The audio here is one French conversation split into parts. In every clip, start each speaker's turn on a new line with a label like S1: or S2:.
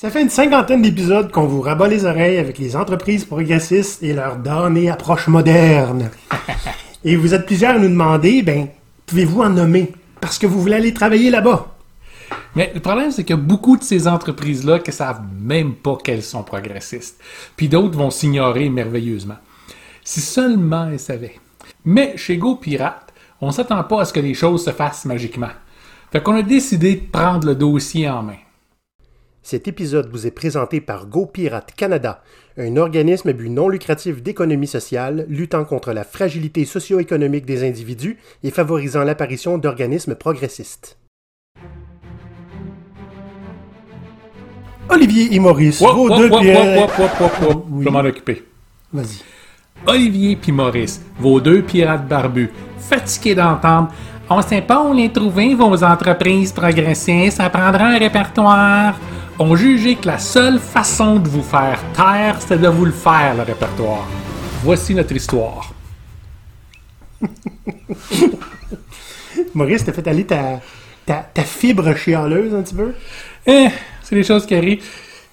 S1: Ça fait une cinquantaine d'épisodes qu'on vous rabat les oreilles avec les entreprises progressistes et leur damnée approche moderne. et vous êtes plusieurs à nous demander, ben, pouvez-vous en nommer? Parce que vous voulez aller travailler là-bas.
S2: Mais le problème, c'est qu'il y a beaucoup de ces entreprises-là qui savent même pas qu'elles sont progressistes. Puis d'autres vont s'ignorer merveilleusement. Si seulement elles savaient. Mais chez Go Pirate, on s'attend pas à ce que les choses se fassent magiquement. Fait qu'on a décidé de prendre le dossier en main.
S1: Cet épisode vous est présenté par GoPirate Canada, un organisme à but non lucratif d'économie sociale luttant contre la fragilité socio-économique des individus et favorisant l'apparition d'organismes progressistes. Olivier et Maurice,
S2: Wop,
S1: vos
S2: wop,
S1: deux
S2: wop,
S1: pirates-. Oui.
S2: Je vais m'en occuper.
S1: Vas-y.
S2: Olivier puis Maurice, vos deux pirates barbus, fatigués d'entendre On sait pas où les trouver, vos entreprises progressistes, ça prendra un répertoire. Ont jugé que la seule façon de vous faire taire, c'était de vous le faire, le répertoire. Voici notre histoire.
S1: Maurice, t'as fait aller ta, ta, ta fibre chialeuse un petit peu?
S2: Eh, c'est des choses qui arrivent.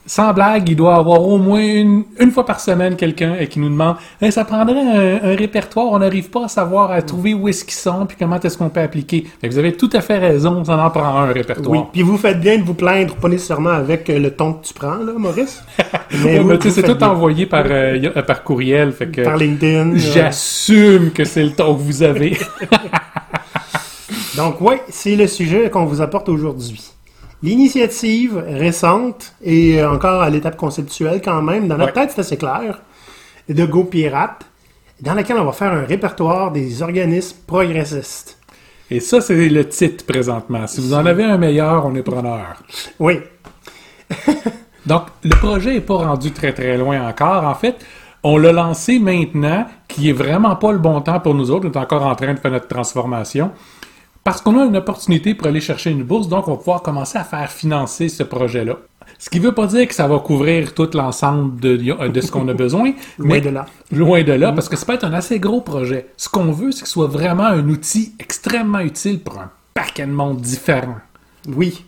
S2: Sans blague, il doit avoir au moins une, une fois par semaine quelqu'un qui nous demande Eh, ça prendrait un, un répertoire, on n'arrive pas à savoir à trouver où est-ce qu'ils sont puis comment est-ce qu'on peut appliquer. Fait que vous avez tout à fait raison, ça en prend un répertoire.
S1: Oui. Puis vous faites bien de vous plaindre, pas nécessairement avec euh, le ton que tu prends, là, Maurice.
S2: Mais tu sais,
S1: vous
S2: c'est tout
S1: bien.
S2: envoyé par, euh, euh, par courriel, fait que
S1: Par LinkedIn.
S2: j'assume que c'est le ton que vous avez.
S1: Donc, oui, c'est le sujet qu'on vous apporte aujourd'hui. L'initiative récente et euh, encore à l'étape conceptuelle quand même, dans notre
S2: Ouais.
S1: tête, c'est assez clair, de Go Pirate, dans laquelle on va faire un répertoire des organismes progressistes.
S2: Et ça, c'est le titre présentement. Si vous en avez un meilleur, on est preneur.
S1: Oui,
S2: Donc, le projet n'est pas rendu très très loin encore. En fait, on l'a lancé maintenant, qui est vraiment pas le bon temps pour nous autres. On est encore en train de faire notre transformation. Parce qu'on a une opportunité pour aller chercher une bourse, donc on va pouvoir commencer à faire financer ce projet-là. Ce qui veut pas dire que ça va couvrir tout l'ensemble de, de ce qu'on a besoin.
S1: loin
S2: mais
S1: de là.
S2: Loin de là, parce que ça peut être un assez gros projet. Ce qu'on veut, c'est que ce soit vraiment un outil extrêmement utile pour un paquet de monde différent.
S1: Oui.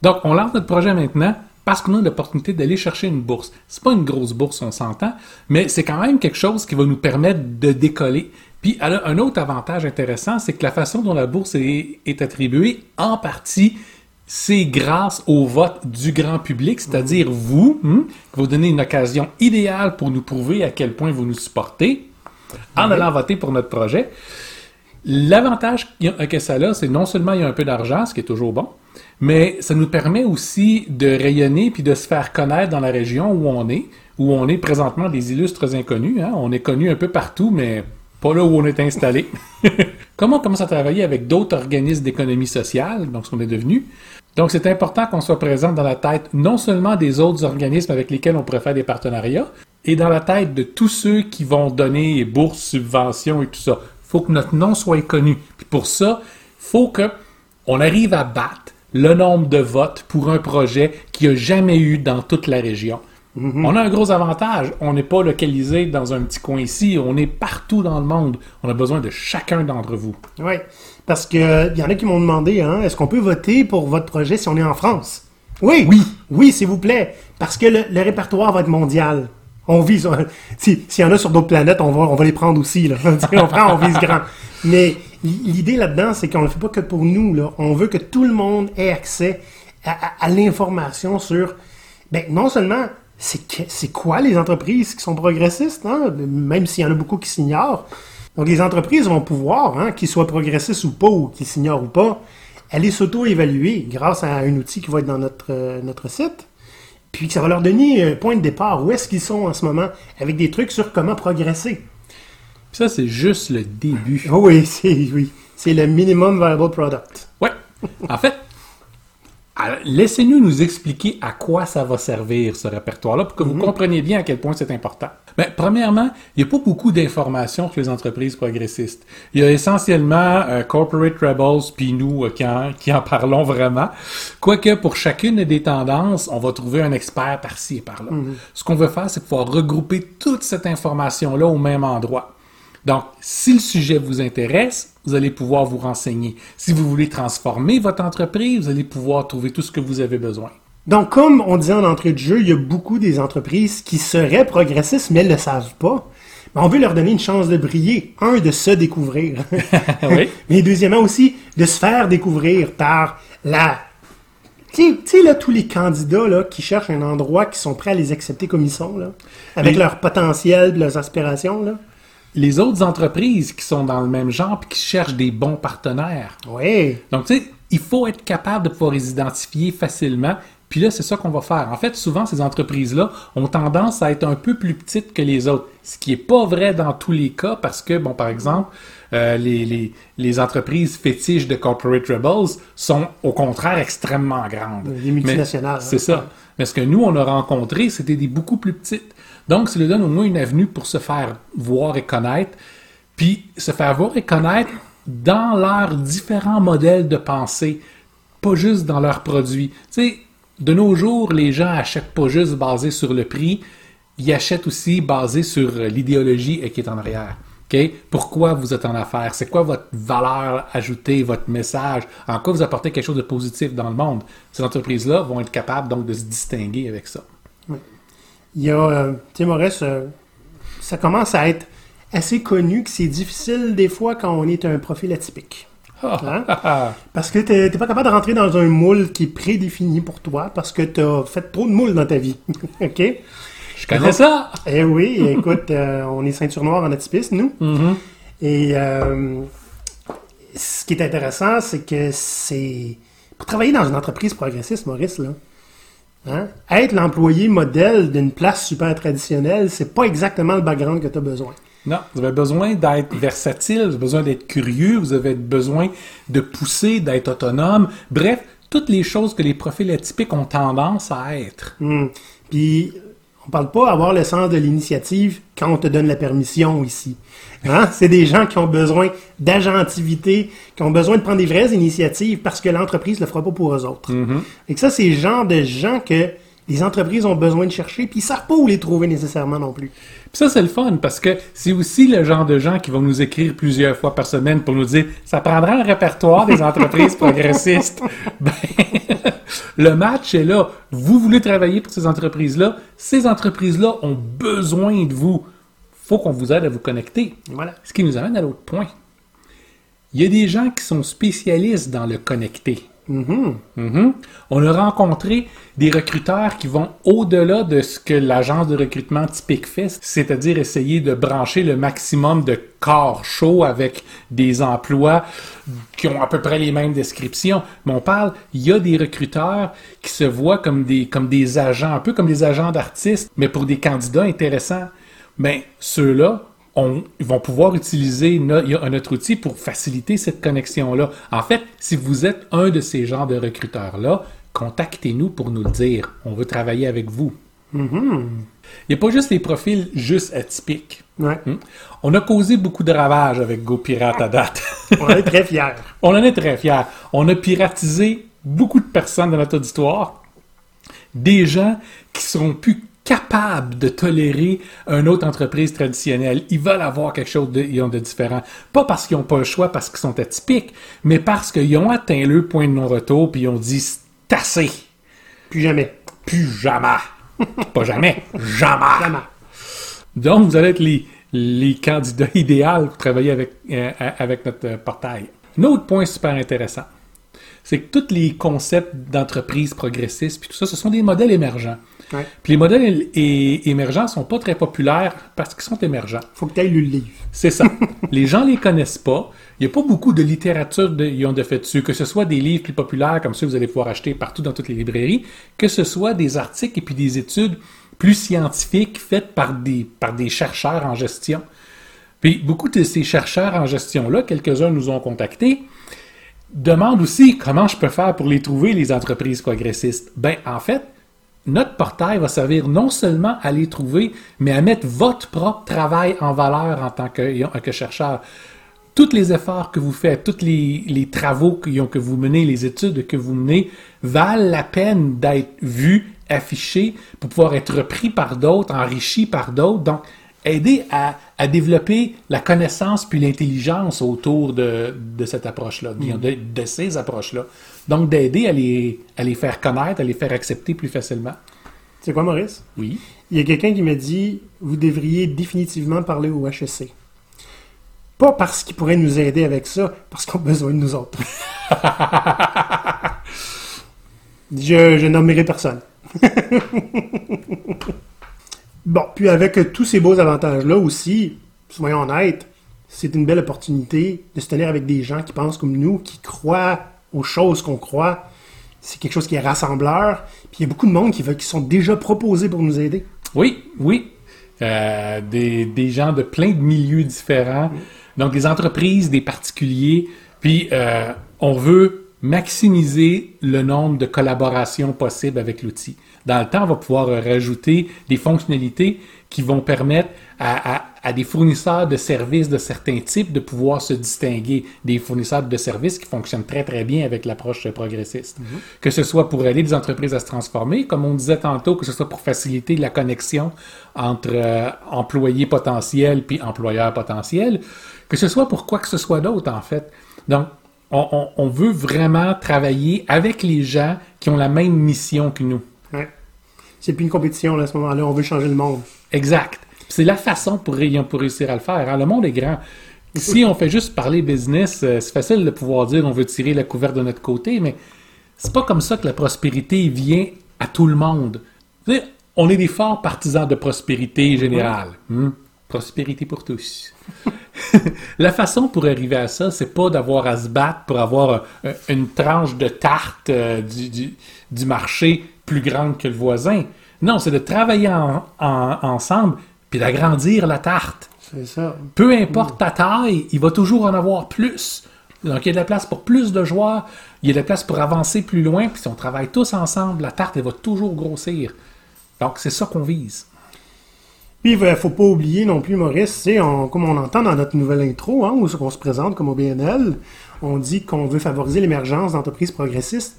S2: Donc, on lance notre projet maintenant parce qu'on a l'opportunité d'aller chercher une bourse. C'est pas une grosse bourse, on s'entend, mais c'est quand même quelque chose qui va nous permettre de décoller. Puis, elle a un autre avantage intéressant, c'est que la façon dont la bourse est, est attribuée, en partie, c'est grâce au vote du grand public, c'est-à-dire vous, hein, qui vous donnez une occasion idéale pour nous prouver à quel point vous nous supportez en allant voter pour notre projet. L'avantage qu'il y a- que ça a, c'est non seulement il y a un peu d'argent, ce qui est toujours bon, mais ça nous permet aussi de rayonner puis de se faire connaître dans la région où on est, où on est présentement des illustres inconnus. hein. On est connus un peu partout, mais pas là où on est installé. Comment on commence à travailler avec d'autres organismes d'économie sociale, donc ce qu'on est devenu? Donc c'est important qu'on soit présent dans la tête non seulement des autres organismes avec lesquels on pourrait faire des partenariats, et dans la tête de tous ceux qui vont donner bourses, subventions et tout ça. faut que notre nom soit connu. Puis pour ça, faut que on arrive à battre le nombre de votes pour un projet qu'il n'y a jamais eu dans toute la région. On a un gros avantage. On n'est pas localisé dans un petit coin ici. On est partout dans le monde. On a besoin de chacun d'entre vous.
S1: Oui. Parce que il y en a qui m'ont demandé, hein, est-ce qu'on peut voter pour votre projet si on est en France? Oui.
S2: Oui.
S1: Oui, s'il vous plaît. Parce que le, le répertoire va être mondial. On vise. si- S'il y en a sur d'autres planètes, on va, on va les prendre aussi. Là. on prend, on vise grand. Mais l'idée là-dedans, c'est qu'on ne le fait pas que pour nous. Là. On veut que tout le monde ait accès à, à- à l'information sur. Ben, non seulement c'est quoi les entreprises qui sont progressistes, hein, même s'il y en a beaucoup qui s'ignorent. Donc les entreprises vont pouvoir, hein, qu'ils soient progressistes ou pas, ou qu'ils s'ignorent ou pas, aller s'auto-évaluer grâce à un outil qui va être dans notre, euh, notre site. Puis que ça va leur donner un point de départ, où est-ce qu'ils sont en ce moment, avec des trucs sur comment progresser?
S2: Puis ça, c'est juste le début.
S1: Oh oui, c'est oui, le minimum viable product.
S2: Ouais. En fait, laissez-nous nous expliquer à quoi ça va servir ce répertoire-là pour que vous compreniez bien à quel point c'est important. Ben, premièrement, il n'y a pas beaucoup d'informations sur les entreprises progressistes. Il y a essentiellement euh, Corporate Rebels puis nous euh, qui, en, qui en parlons vraiment. Quoique pour chacune des tendances, on va trouver un expert par-ci et par-là. Ce qu'on veut faire, c'est pouvoir regrouper toute cette information-là au même endroit. Donc, si le sujet vous intéresse, vous allez pouvoir vous renseigner. Si vous voulez transformer votre entreprise, vous allez pouvoir trouver tout ce que vous avez besoin.
S1: Donc, comme on disait en entrée de jeu, il y a beaucoup des entreprises qui seraient progressistes, mais elles ne le savent pas. Mais on veut leur donner une chance de briller. Un, de se découvrir.
S2: Oui.
S1: Mais deuxièmement aussi, de se faire découvrir par la... Tu sais- tu sais, là, tous les candidats là, qui cherchent un endroit, qui sont prêts à les accepter comme ils sont, là, avec
S2: Mais-
S1: leur potentiel, leurs aspirations. Là.
S2: Les autres entreprises qui sont dans le même genre puis qui cherchent des bons partenaires.
S1: Oui.
S2: Donc, tu sais, il faut être capable de pouvoir les identifier facilement. Puis là, c'est ça qu'on va faire. En fait, souvent, ces entreprises-là ont tendance à être un peu plus petites que les autres. Ce qui n'est pas vrai dans tous les cas parce que, bon, par exemple, euh, les, les, les entreprises fétiches de Corporate Rebels sont au contraire extrêmement grandes.
S1: Des multinationales,
S2: Mais C'est
S1: hein.
S2: ça. Mais ce que nous, on a rencontré, c'était des beaucoup plus petites. Donc, ça leur donne au moins une avenue pour se faire voir et connaître. Puis se faire voir et connaître dans leurs différents modèles de pensée, pas juste dans leurs produits. Tu sais, de nos jours, les gens achètent pas juste basé sur le prix, ils achètent aussi basé sur l'idéologie qui est en arrière. OK? Pourquoi vous êtes en affaires? C'est quoi votre valeur ajoutée, votre message? En quoi vous apportez quelque chose de positif dans le monde? Ces entreprises-là vont être capables donc de se distinguer avec ça.
S1: Il y a, euh, tu sais, Maurice, euh, ça commence à être assez connu que c'est difficile des fois quand on est un profil atypique. Hein? Parce que t'es t'es pas capable de rentrer dans un moule qui est prédéfini pour toi parce que t'as fait trop de moules dans ta vie. OK?
S2: Je connais ça!
S1: Eh oui, écoute, euh, on est ceinture noire en atypisme, nous.
S2: Mhm.
S1: Et euh, ce qui est intéressant, c'est que c'est... Pour travailler dans une entreprise progressiste, Maurice, là, hein, être l'employé modèle d'une place super traditionnelle, c'est pas exactement le background que tu as besoin.
S2: Non, vous avez besoin d'être versatile, vous avez besoin d'être curieux, vous avez besoin de pousser, d'être autonome. Bref, toutes les choses que les profils atypiques ont tendance à être.
S1: Hmm. Puis, on parle pas avoir le sens de l'initiative quand on te donne la permission ici. Hein? C'est des gens qui ont besoin d'agentivité, qui ont besoin de prendre des vraies initiatives parce que l'entreprise ne le fera pas pour eux autres. Et que ça, c'est le genre de gens que les entreprises ont besoin de chercher, puis ils savent pas où les trouver nécessairement non plus.
S2: Puis ça, c'est le fun parce que c'est aussi le genre de gens qui vont nous écrire plusieurs fois par semaine pour nous dire ça prendra un répertoire des entreprises progressistes. Ben, le match est là. Vous voulez travailler pour ces entreprises-là. Ces entreprises-là ont besoin de vous. faut qu'on vous aide à vous connecter.
S1: Voilà.
S2: Ce qui nous amène à l'autre point. Il y a des gens qui sont spécialistes dans le connecter.
S1: Mhm.
S2: Mhm. On a rencontré des recruteurs qui vont au-delà de ce que l'agence de recrutement typique fait, c'est-à-dire essayer de brancher le maximum de corps chauds avec des emplois qui ont à peu près les mêmes descriptions. Mais on parle, il y a des recruteurs qui se voient comme des, comme des agents, un peu comme des agents d'artistes, mais pour des candidats intéressants. Ben, ceux-là, on, ils vont pouvoir utiliser no- y a un autre outil pour faciliter cette connexion-là. En fait, si vous êtes un de ces genres de recruteurs-là, contactez-nous pour nous le dire. On veut travailler avec vous. Il n'y a pas juste les profils juste atypiques.
S1: Ouais.
S2: Hmm? On a causé beaucoup de ravages avec GoPirate à date.
S1: On est très fiers.
S2: On en est très fiers. On a piratisé beaucoup de personnes dans notre auditoire. Des gens qui seront plus capables de tolérer une autre entreprise traditionnelle. Ils veulent avoir quelque chose de, ils ont de différent. Pas parce qu'ils n'ont pas le choix, parce qu'ils sont atypiques, mais parce qu'ils ont atteint le point de non-retour puis ils ont dit c'est assez.
S1: Plus jamais.
S2: Plus jamais. pas jamais. Jamais.
S1: Jamais.
S2: Donc, vous allez être les, les candidats idéaux pour travailler avec, euh, avec notre euh, portail. Un autre point super intéressant, c'est que tous les concepts d'entreprise progressistes, puis tout ça, ce sont des modèles émergents.
S1: Ouais.
S2: Puis les modèles émergents sont pas très populaires parce qu'ils sont émergents.
S1: Faut que tu ailles lu le livre.
S2: C'est ça. les gens les connaissent pas. Il n'y a pas beaucoup de littérature de, de fait dessus, que ce soit des livres plus populaires comme ceux que vous allez pouvoir acheter partout dans toutes les librairies, que ce soit des articles et puis des études plus scientifiques faites par des, par des chercheurs en gestion. Puis beaucoup de ces chercheurs en gestion-là, quelques-uns nous ont contactés, demandent aussi comment je peux faire pour les trouver, les entreprises progressistes. Ben, en fait, notre portail va servir non seulement à les trouver, mais à mettre votre propre travail en valeur en tant que, chercheur. Tous les efforts que vous faites, tous les, travaux que, vous menez, les études que vous menez, valent la peine d'être vus, affichés, pour pouvoir être repris par d'autres, enrichis par d'autres. Aider à, à développer la connaissance puis l'intelligence autour de, de cette approche-là, de, de- de ces approches-là. Donc, d'aider à les, à les faire connaître, à les faire accepter plus facilement.
S1: C'est quoi, Maurice?
S2: Oui.
S1: Il y a quelqu'un qui me dit vous devriez définitivement parler au HEC. Pas parce qu'ils pourraient nous aider avec ça, parce qu'ils ont besoin de nous autres. je, je nommerai personne. bon, puis avec tous ces beaux avantages-là aussi, soyons honnêtes, c'est une belle opportunité de se tenir avec des gens qui pensent comme nous, qui croient aux choses qu'on croit. C'est quelque chose qui est rassembleur. Puis il y a beaucoup de monde qui, veut, qui sont déjà proposés pour nous aider.
S2: Oui, oui. Euh, des, des gens de plein de milieux différents. Donc, des entreprises, des particuliers. Puis, euh, on veut maximiser le nombre de collaborations possibles avec l'outil. Dans le temps, on va pouvoir euh, rajouter des fonctionnalités qui vont permettre à, à- à des fournisseurs de services de certains types de pouvoir se distinguer des fournisseurs de services qui fonctionnent très très bien avec l'approche progressiste. Que ce soit pour aider les entreprises à se transformer, comme on disait tantôt, que ce soit pour faciliter la connexion entre euh, employés potentiels puis employeurs potentiels, que ce soit pour quoi que ce soit d'autre en fait. Donc, on, on- on veut vraiment travailler avec les gens qui ont la même mission que nous.
S1: Ouais. C'est plus une compétition là, à ce moment-là, on veut changer le monde.
S2: Exact. C'est la façon pour, pour réussir à le faire. hein. Le monde est grand. Si on fait juste parler business, euh, c'est facile de pouvoir dire on veut tirer la couverte de notre côté, mais c'est pas comme ça que la prospérité vient à tout le monde. On est des forts partisans de prospérité générale. Hmm? Prospérité pour tous. la façon pour arriver à ça, c'est pas d'avoir à se battre pour avoir euh, une tranche de tarte euh, du, du- du marché plus grande que le voisin. Non, c'est de travailler en- en- ensemble puis d'agrandir la tarte.
S1: C'est ça.
S2: Peu importe ta taille, il va toujours en avoir plus. Donc, il y a de la place pour plus de joueurs, il y a de la place pour avancer plus loin, puis si on travaille tous ensemble, la tarte, elle va toujours grossir. Donc, c'est ça qu'on vise.
S1: Puis, il ne faut pas oublier non plus, Maurice, c'est on- comme on entend dans notre nouvelle intro, hein, où on se présente comme OBNL, on dit qu'on veut favoriser l'émergence d'entreprises progressistes.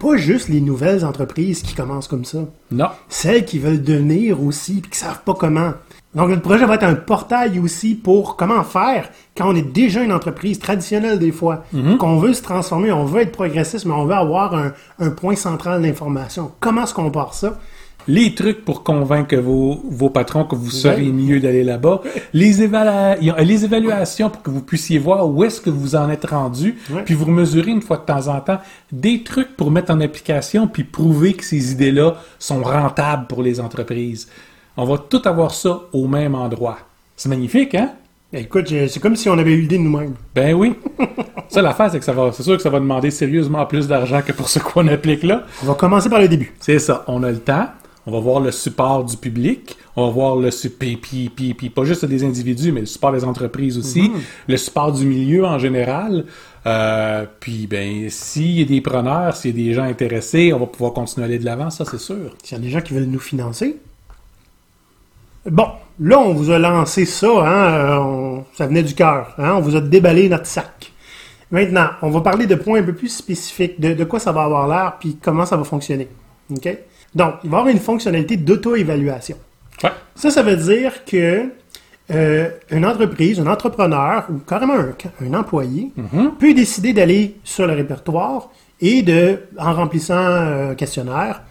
S1: Pas juste les nouvelles entreprises qui commencent comme ça.
S2: Non.
S1: Celles qui veulent devenir aussi, puis qui savent pas comment. Donc, le projet va être un portail aussi pour comment faire quand on est déjà une entreprise traditionnelle des fois, qu'on veut se transformer, on veut être progressiste, mais on veut avoir un, un point central d'information. Comment est-ce qu'on part ça?
S2: Les trucs pour convaincre vos, vos patrons que vous serez mieux d'aller là-bas. Les, évala- les évaluations pour que vous puissiez voir où est-ce que vous en êtes rendu. Puis vous mesurez une fois de temps en temps des trucs pour mettre en application puis prouver que ces idées-là sont rentables pour les entreprises. On va tout avoir ça au même endroit. C'est magnifique, hein?
S1: Écoute, c'est comme si on avait eu l'idée de nous-mêmes.
S2: Ben oui. ça, l'affaire, c'est que ça va, c'est sûr que ça va demander sérieusement plus d'argent que pour ce qu'on applique là.
S1: On va commencer par le début.
S2: C'est ça, on a le temps. On va voir le support du public, on va voir le support, puis, puis, puis pas juste des individus, mais le support des entreprises aussi, le support du milieu en général. Euh, puis, ben, s'il y a des preneurs, s'il y a des gens intéressés, on va pouvoir continuer à aller de l'avant, ça c'est sûr.
S1: S'il y a des gens qui veulent nous financer. Bon, là, on vous a lancé ça, hein, euh, on- ça venait du cœur, hein, on vous a déballé notre sac. Maintenant, on va parler de points un peu plus spécifiques, de, de quoi ça va avoir l'air, puis comment ça va fonctionner. OK? Donc, il va y avoir une fonctionnalité d'auto-évaluation.
S2: Ouais.
S1: Ça, ça veut dire que euh, une entreprise, un entrepreneur ou carrément un, un employé peut décider d'aller sur le répertoire et de, en remplissant un questionnaire,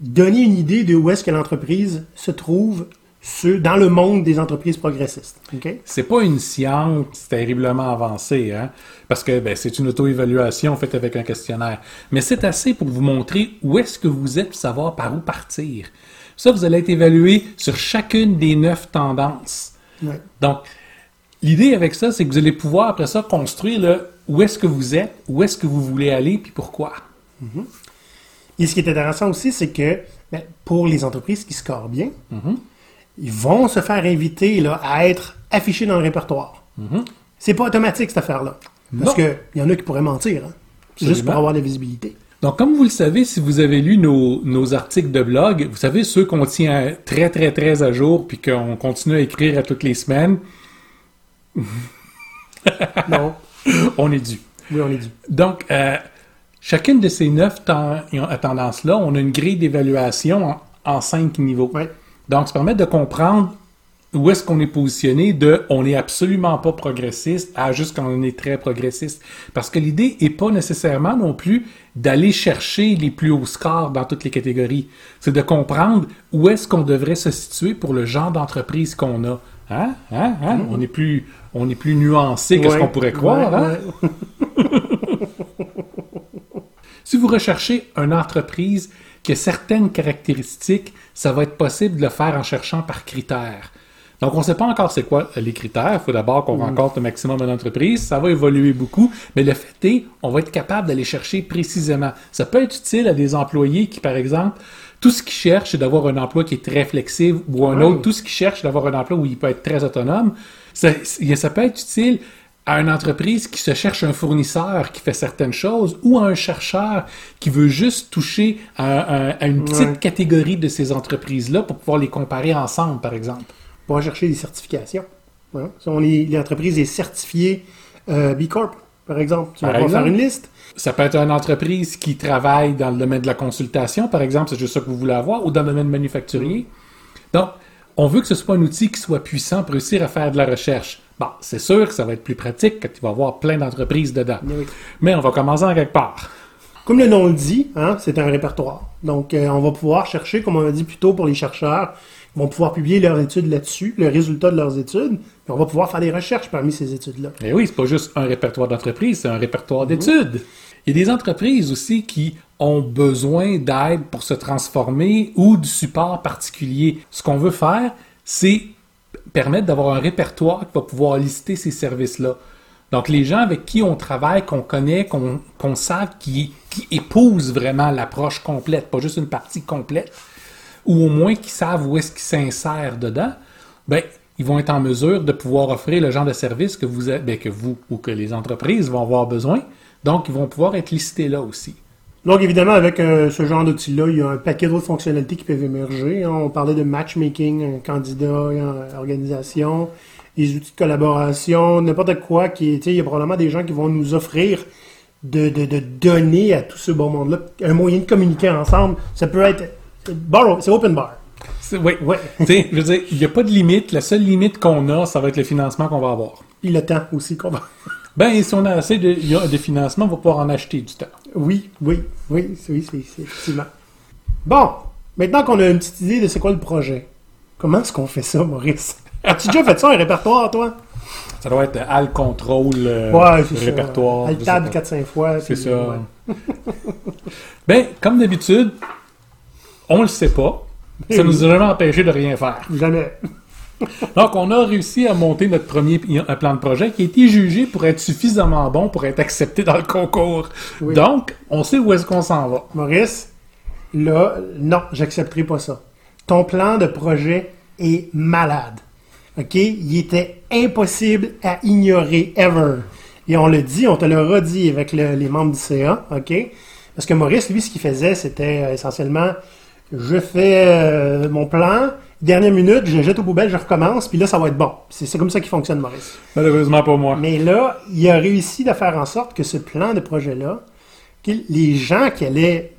S1: donner une idée de où est-ce que l'entreprise se trouve sur- dans le monde des entreprises progressistes. OK?
S2: C'est pas une science terriblement avancée, hein? parce que ben, c'est une auto-évaluation faite avec un questionnaire. Mais c'est assez pour vous montrer où est-ce que vous êtes, pour savoir par où partir. Ça, vous allez être évalué sur chacune des neuf tendances.
S1: Ouais.
S2: Donc, l'idée avec ça, c'est que vous allez pouvoir après ça construire le où est-ce que vous êtes, où est-ce que vous voulez aller, puis pourquoi.
S1: Et ce qui est intéressant aussi, c'est que ben, pour les entreprises qui scorent bien, ils vont se faire inviter là, à être affichés dans le répertoire. C'est pas automatique cette affaire-là. Parce qu'il y en a qui pourraient mentir. hein. Juste pour avoir de la visibilité.
S2: Donc, comme vous le savez, si vous avez lu nos, nos articles de blog, vous savez, ceux qu'on tient très, très, très à jour, puis qu'on continue à écrire à toutes les semaines,
S1: Non,
S2: on est dû.
S1: oui, on est dû.
S2: Donc, euh, chacune de ces neuf ten- tendances-là, on a une grille d'évaluation en, en cinq niveaux.
S1: Ouais.
S2: Donc, ça permet de comprendre où est-ce qu'on est positionné de on n'est absolument pas progressiste à juste quand on est très progressiste. Parce que l'idée est pas nécessairement non plus d'aller chercher les plus hauts scores dans toutes les catégories. C'est de comprendre où est-ce qu'on devrait se situer pour le genre d'entreprise qu'on a. Hein? Hein? Hein? On est plus, on est plus nuancé que ce
S1: Ouais.
S2: qu'on pourrait croire.
S1: Ouais,
S2: hein?
S1: ouais.
S2: Si vous recherchez une entreprise qui a certaines caractéristiques, ça va être possible de le faire en cherchant par critères. Donc, on ne sait pas encore c'est quoi les critères. Il faut d'abord qu'on rencontre le maximum d'entreprises. Ça va évoluer beaucoup. Mais le fait est, on va être capable d'aller chercher précisément. Ça peut être utile à des employés qui, par exemple, tout ce qu'ils cherchent, c'est d'avoir un emploi qui est très flexible ou un autre, tout ce qu'ils cherchent, c'est d'avoir un emploi où il peut être très autonome. Ça, ça peut être utile à une entreprise qui se cherche un fournisseur qui fait certaines choses ou à un chercheur qui veut juste toucher à, à- à une petite
S1: Ouais.
S2: catégorie de ces entreprises-là pour pouvoir les comparer ensemble, par exemple.
S1: On va chercher des certifications. Hein. Si on est, l'entreprise est certifiée euh, B Corp, par exemple. Tu vas faire une liste.
S2: Ça peut être une entreprise qui travaille dans le domaine de la consultation, par exemple, c'est juste ça que vous voulez avoir, ou dans le domaine manufacturier. Donc, on veut que ce soit un outil qui soit puissant pour réussir à faire de la recherche. Bon, c'est sûr que ça va être plus pratique quand il va y avoir plein d'entreprises dedans.
S1: Oui.
S2: Mais on va commencer en quelque part.
S1: Comme le nom le dit, hein, c'est un répertoire. Donc, euh, on va pouvoir chercher, comme on a dit plus tôt pour les chercheurs, ils vont pouvoir publier leurs études là-dessus, le résultat de leurs études, puis on va pouvoir faire des recherches parmi ces études-là.
S2: Et oui, c'est pas juste un répertoire d'entreprise, c'est un répertoire d'études. Il y a des entreprises aussi qui ont besoin d'aide pour se transformer ou du support particulier. Ce qu'on veut faire, c'est permettre d'avoir un répertoire qui va pouvoir lister ces services-là. Donc, les gens avec qui on travaille, qu'on connaît, qu'on qu'on sait, qui, qui épousent vraiment l'approche complète, pas juste une partie complète, ou au moins qui savent où est-ce qu'ils s'insèrent dedans, ben, ils vont être en mesure de pouvoir offrir le genre de service que vous, ben, que vous ou que les entreprises vont avoir besoin. Donc, ils vont pouvoir être listés là aussi.
S1: Donc, évidemment, avec euh, ce genre d'outil-là, il y a un paquet d'autres fonctionnalités qui peuvent émerger. hein. On parlait de matchmaking, candidat, organisation, des outils de collaboration, n'importe quoi qui il y a probablement des gens qui vont nous offrir de, de, de donner à tout ce beau monde-là un moyen de communiquer ensemble. Ça peut être c'est open bar.
S2: Oui,
S1: Ouais.
S2: Je veux dire, il n'y a pas de limite. La seule limite qu'on a, ça va être le financement qu'on va avoir.
S1: Puis le temps aussi qu'on va.
S2: Ben, si on a assez de, financement, on va pouvoir en acheter du temps.
S1: Oui, oui, oui, oui, c'est effectivement. Bon, maintenant qu'on a une petite idée de c'est quoi le projet, comment est-ce qu'on fait ça, Maurice? As-tu déjà fait ça, un répertoire, toi?
S2: Ça doit être Al Control, euh,
S1: Ouais,
S2: répertoire.
S1: Altable
S2: pas.
S1: 4-5 fois.
S2: C'est ça.
S1: ouais.
S2: ben, comme d'habitude, on le sait pas. Ça
S1: Oui.
S2: nous a jamais empêché de rien faire.
S1: Jamais.
S2: Donc, on a réussi à monter notre premier plan de projet qui a été jugé pour être suffisamment bon pour être accepté dans le concours.
S1: Oui.
S2: Donc, on sait où est-ce qu'on s'en va.
S1: Maurice, là, non, j'accepterai pas ça. Ton plan de projet est malade. OK? Il était impossible à ignorer, ever. Et on le dit, on te le redit avec le- les membres du CA, OK? Parce que Maurice, lui, ce qu'il faisait, c'était euh, essentiellement, je fais euh, mon plan, dernière minute, je jette aux poubelles, je recommence, puis là, ça va être bon. C'est comme ça qu'il fonctionne, Maurice.
S2: Malheureusement pas moi.
S1: Mais là, il a réussi à faire en sorte que ce plan de projet-là, les gens qui allaient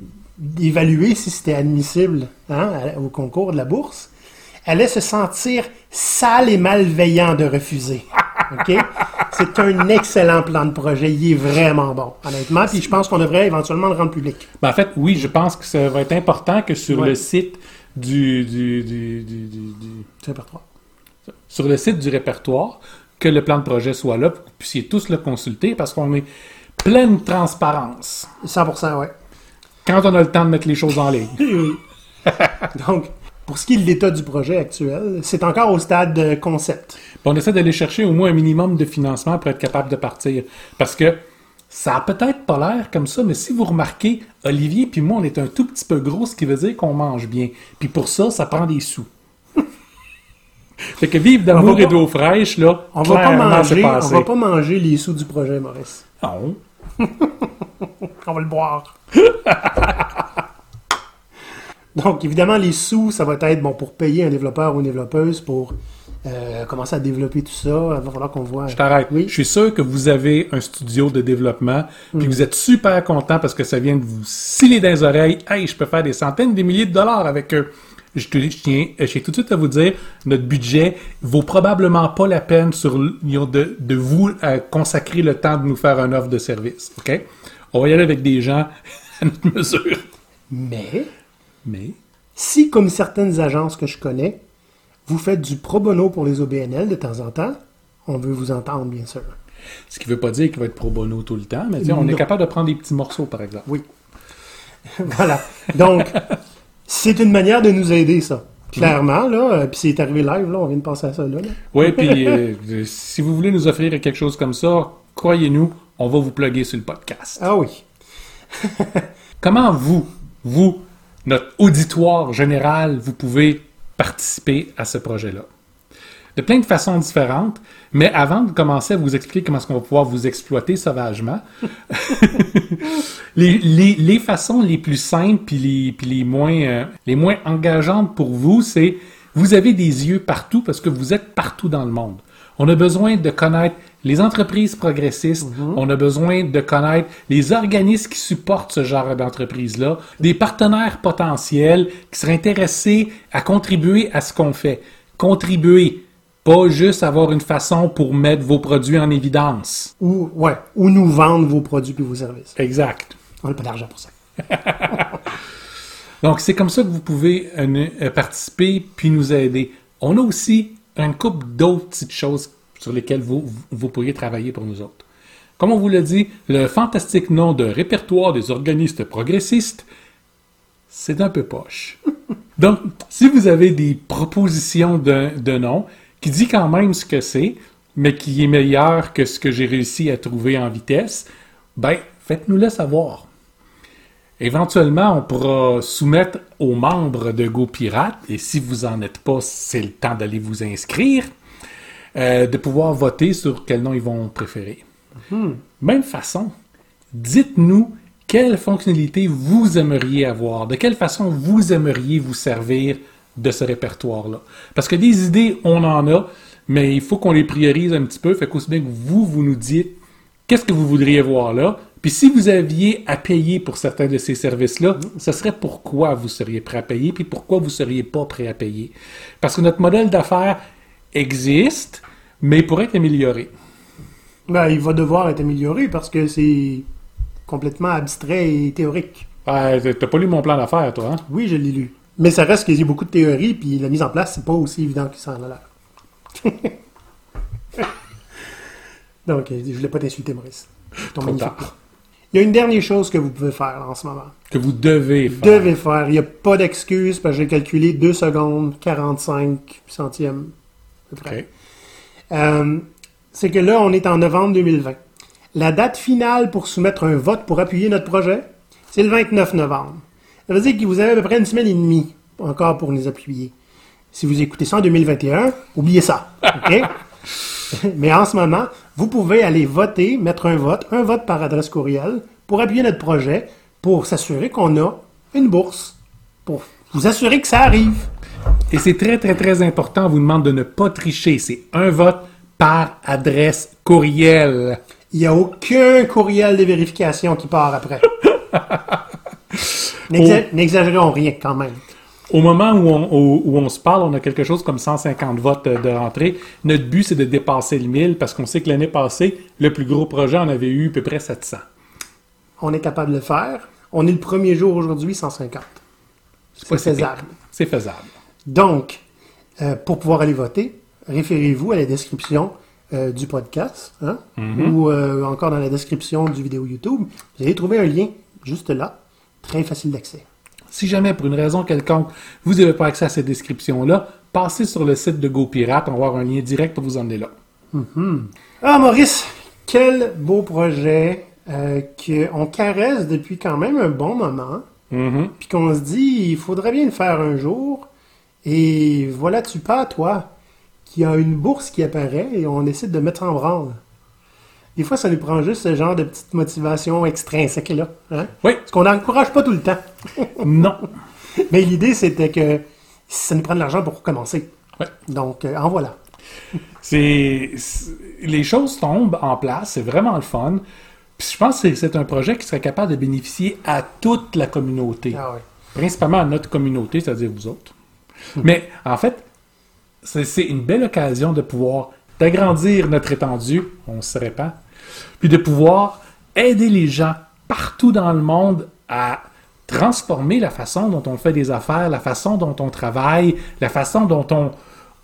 S1: évaluer si c'était admissible hein, au concours de la bourse, allaient se sentir sales et malveillants de refuser. OK? C'est un excellent plan de projet. Il est vraiment bon, honnêtement. Puis je pense qu'on devrait éventuellement le rendre public.
S2: Ben, en fait, oui, je pense que ça va être important que sur
S1: Ouais.
S2: le site du, du, du- du-
S1: répertoire.
S2: sur le site du répertoire, que le plan de projet soit là, pour que vous puissiez tous le consulter, parce qu'on est pleine transparence
S1: 100%, ouais.
S2: quand on a le temps de mettre les choses en ligne.
S1: Oui. Donc, pour ce qui est de l'état du projet actuel, c'est encore au stade de concept.
S2: On essaie d'aller chercher au moins un minimum de financement pour être capable de partir. Parce que ça a peut-être pas l'air comme ça, mais si vous remarquez, Olivier puis moi, on est un tout petit peu gros, ce qui veut dire qu'on mange bien. Puis pour ça, ça prend des sous. fait que vivre d'amour et d'eau fraîche, là,
S1: On va, pas manger,
S2: pas
S1: on va pas manger les sous du projet, Maurice.
S2: Non.
S1: On va le boire. Donc, évidemment, les sous, ça va être bon pour payer un développeur ou une développeuse pour euh, commencer à développer tout ça. Il va falloir qu'on voit.
S2: Je t'arrête.
S1: Oui.
S2: Je suis sûr que vous avez un studio de développement, puis que vous êtes super content parce que ça vient de vous sciller dans les oreilles. Hey, je peux faire des centaines, des milliers de dollars avec eux. je, te- je tiens, je tiens tout de suite à vous dire, notre budget vaut probablement pas la peine sur, de, de vous euh, consacrer le temps de nous faire un offre de service. OK? On va y aller avec des gens à notre mesure.
S1: Mais,
S2: Mais,
S1: si, comme certaines agences que je connais, vous faites du pro bono pour les OBNL de temps en temps, on veut vous entendre, bien sûr.
S2: ce qui veut pas dire qu'il va être pro bono tout le temps, mais on
S1: Non.
S2: est capable de prendre des petits morceaux, par exemple.
S1: Oui. voilà. Donc, c'est une manière de nous aider, ça. Clairement, là. euh, Puis c'est arrivé live, là. On vient de passer à ça, là. là.
S2: Oui, puis euh, si vous voulez nous offrir quelque chose comme ça, croyez-nous, on va vous plugger sur le podcast.
S1: Ah oui.
S2: Comment vous, vous, notre auditoire général, vous pouvez participer à ce projet-là? De plein de façons différentes, mais avant de commencer à vous expliquer comment est-ce qu'on va pouvoir vous exploiter sauvagement, les, façons les plus simples puis les, puis les, moins, euh, les moins engageantes pour vous, c'est vous avez des yeux partout parce que vous êtes partout dans le monde. On a besoin de connaître les entreprises progressistes, on a besoin de connaître les organismes qui supportent ce genre d'entreprise-là, des partenaires potentiels qui seraient intéressés à contribuer à ce qu'on fait. Contribuer, pas juste avoir une façon pour mettre vos produits en évidence.
S1: Ou, ouais. Ou nous vendre vos produits et vos services.
S2: Exact.
S1: On n'a pas d'argent pour ça.
S2: Donc, c'est comme ça que vous pouvez euh, euh, participer puis nous aider. On a aussi une couple d'autres petites choses sur lesquelles vous, vous- pourriez travailler pour nous autres. Comme on vous l'a dit, le fantastique nom de répertoire des organismes progressistes, c'est un peu poche. Donc, si vous avez des propositions de, de nom qui dit quand même ce que c'est, mais qui est meilleur que ce que j'ai réussi à trouver en vitesse, ben, faites-nous-le savoir. Éventuellement, on pourra soumettre aux membres de GoPirate, et si vous en êtes pas, c'est le temps d'aller vous inscrire, euh, de pouvoir voter sur quel nom ils vont préférer. Même façon, dites-nous quelle fonctionnalité vous aimeriez avoir, de quelle façon vous aimeriez vous servir de ce répertoire-là. Parce que des idées, on en a, mais il faut qu'on les priorise un petit peu, fait qu'aussi bien que vous, vous nous dites qu'est-ce que vous voudriez voir là, puis si vous aviez à payer pour certains de ces services-là, ce serait pourquoi vous seriez prêt à payer, puis pourquoi vous seriez pas prêt à payer. Parce que notre modèle d'affaires existe, mais il pourrait être amélioré.
S1: Ben, il va devoir être amélioré parce que c'est complètement abstrait et théorique.
S2: Ah, t'as pas lu mon plan d'affaires, toi, hein?
S1: Oui, je l'ai lu. Mais ça reste qu'il y a beaucoup de théories, puis la mise en place, c'est pas aussi évident que ça en a l'air. Donc, euh, je voulais pas t'insulter, Maurice. Ton
S2: Trop tard.
S1: Il y a une dernière chose que vous pouvez faire en ce moment.
S2: Que vous devez faire.
S1: devez faire. Il n'y a pas d'excuse parce que j'ai calculé 2 secondes 45 centièmes. Euh, c'est que là, on est en novembre 2020. La date finale pour soumettre un vote pour appuyer notre projet, c'est le 29 novembre. Ça veut dire que vous avez à peu près une semaine et demie encore pour nous appuyer. Si vous écoutez ça en 2021, oubliez ça. Mais en ce moment, vous pouvez aller voter, mettre un vote, un vote par adresse courriel, pour appuyer notre projet, pour s'assurer qu'on a une bourse, pour vous assurer que ça arrive.
S2: Et c'est très, très, très important. On vous demande de ne pas tricher. C'est un vote par adresse courriel.
S1: Il n'y a aucun courriel de vérification qui part après. N'exa- N'exagérons rien quand même.
S2: Au moment où on, où- où on se parle, on a quelque chose comme 150 votes de rentrée. Notre but, c'est de dépasser le 1000 parce qu'on sait que l'année passée, le plus gros projet, on avait eu à peu près 700.
S1: On est capable de le faire. On est le premier jour aujourd'hui, 150. C'est faisable.
S2: C'est faisable.
S1: Donc, euh, pour pouvoir aller voter, référez-vous à la description euh, du podcast hein, ou euh, encore dans la description du vidéo YouTube. Vous allez trouver un lien juste là, très facile d'accès.
S2: Si jamais, pour une raison quelconque, vous n'avez pas accès à cette description-là, passez sur le site de GoPirate. On va avoir un lien direct pour vous emmener là.
S1: Ah, Maurice, quel beau projet euh, qu'on caresse depuis quand même un bon moment.
S2: Mhm.
S1: Puis qu'on se dit, il faudrait bien le faire un jour. Et voilà, tu pas, toi, qui a une bourse qui apparaît et on décide de mettre en branle? Des fois, ça nous prend juste ce genre de petite motivation extrinsèque-là. Hein?
S2: Oui,
S1: Parce qu'on n'encourage pas tout le temps.
S2: non.
S1: Mais l'idée, c'était que ça nous prend de l'argent pour commencer.
S2: Ouais.
S1: Donc, euh, en voilà.
S2: C'est, les choses tombent en place, c'est vraiment le fun. Puis je pense que c'est- un projet qui serait capable de bénéficier à toute la communauté,
S1: Ah ouais.
S2: principalement à notre communauté, c'est-à-dire vous autres. Mais en fait, c'est c'est une belle occasion de pouvoir d'agrandir notre étendue, on se répand, puis de pouvoir aider les gens partout dans le monde à transformer la façon dont on fait des affaires, la façon dont on travaille, la façon dont on,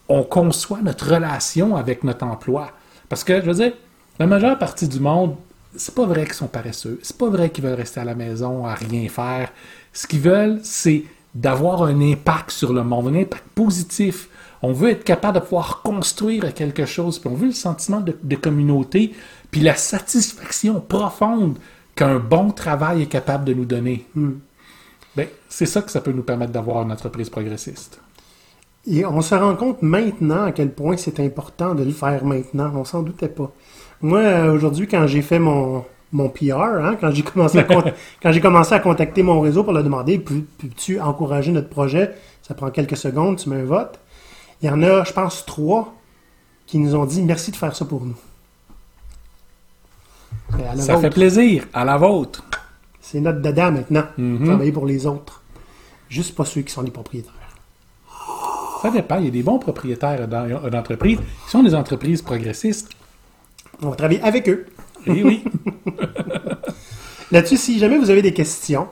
S2: on conçoit notre relation avec notre emploi. Parce que, je veux dire, la majeure partie du monde, c'est pas vrai qu'ils sont paresseux. C'est pas vrai qu'ils veulent rester à la maison à rien faire. Ce qu'ils veulent, c'est d'avoir un impact sur le monde, un impact positif. On veut être capable de pouvoir construire quelque chose, puis on veut le sentiment de, de communauté, puis la satisfaction profonde qu'un bon travail est capable de nous donner. Ben, c'est ça que ça peut nous permettre d'avoir une entreprise progressiste.
S1: Et on se rend compte maintenant à quel point c'est important de le faire maintenant. On s'en doutait pas. Moi, euh, aujourd'hui, quand j'ai fait mon, mon PR, hein, quand j'ai commencé, à con- quand j'ai commencé à contacter mon réseau pour le demander, Peux- peux-tu encourager notre projet? Ça prend quelques secondes, tu mets un vote. Il y en a, je pense, trois qui nous ont dit merci de faire ça pour nous. À la
S2: Ça
S1: vôtre.
S2: fait plaisir. À la vôtre.
S1: C'est notre dada maintenant.
S2: Mhm.
S1: Travailler pour les autres. Juste pas ceux qui sont les propriétaires.
S2: Ça dépend. Il y a des bons propriétaires d'en- d'entreprises qui sont des entreprises progressistes.
S1: On va travailler avec eux.
S2: Oui, oui.
S1: Là-dessus, si jamais vous avez des questions,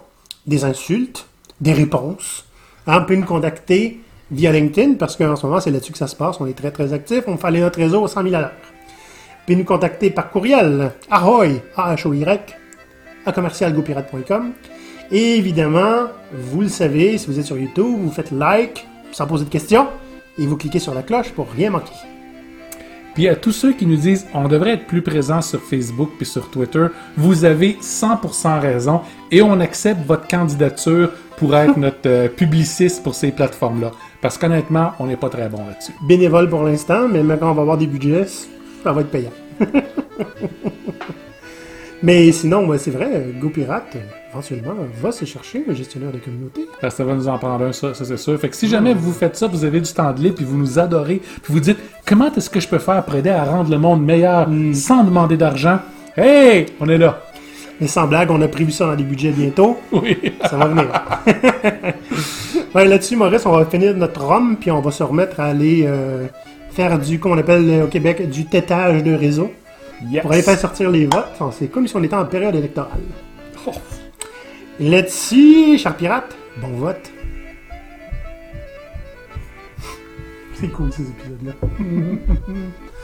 S1: des insultes, des réponses, hein, vous pouvez nous contacter via LinkedIn, parce qu'en ce moment, c'est là-dessus que ça se passe. On est très, très actifs. On fait aller notre réseau à 100 000 à l'heure. Pouvez nous contacter par courriel, ahoy, A-H-O-Y, à commercialgopirate.com. Et évidemment, vous le savez, si vous êtes sur YouTube, vous faites like, sans poser de questions, et vous cliquez sur la cloche pour rien manquer.
S2: Puis à tous ceux qui nous disent on devrait être plus présent sur Facebook puis sur Twitter, vous avez 100% raison et on accepte votre candidature pour être notre euh, publiciste pour ces plateformes-là. Parce qu'honnêtement, on n'est pas très bon là-dessus.
S1: bénévole pour l'instant, mais quand on va avoir des budgets, ça va être payant. mais sinon, ouais, c'est vrai, GoPirate, éventuellement, va se chercher un gestionnaire de communauté.
S2: Parce que ça va nous en prendre un, ça, ça c'est sûr. Fait que si jamais vous faites ça, vous avez du temps de libre, puis vous nous adorez, puis vous dites comment est-ce que je peux faire pour aider à rendre le monde meilleur sans demander d'argent, hey, on est là.
S1: Mais sans blague, on a prévu ça dans les budgets bientôt.
S2: Oui.
S1: Ça va venir. ouais, là-dessus, Maurice, on va finir notre rhum, puis on va se remettre à aller euh, faire du, comme on appelle euh, au Québec, du tétage de réseau.
S2: Yes.
S1: Pour aller faire sortir les votes. Enfin, C'est comme si on était en période électorale.
S2: Oh.
S1: Là-dessus, cher pirate, bon vote. C'est cool ces épisodes-là.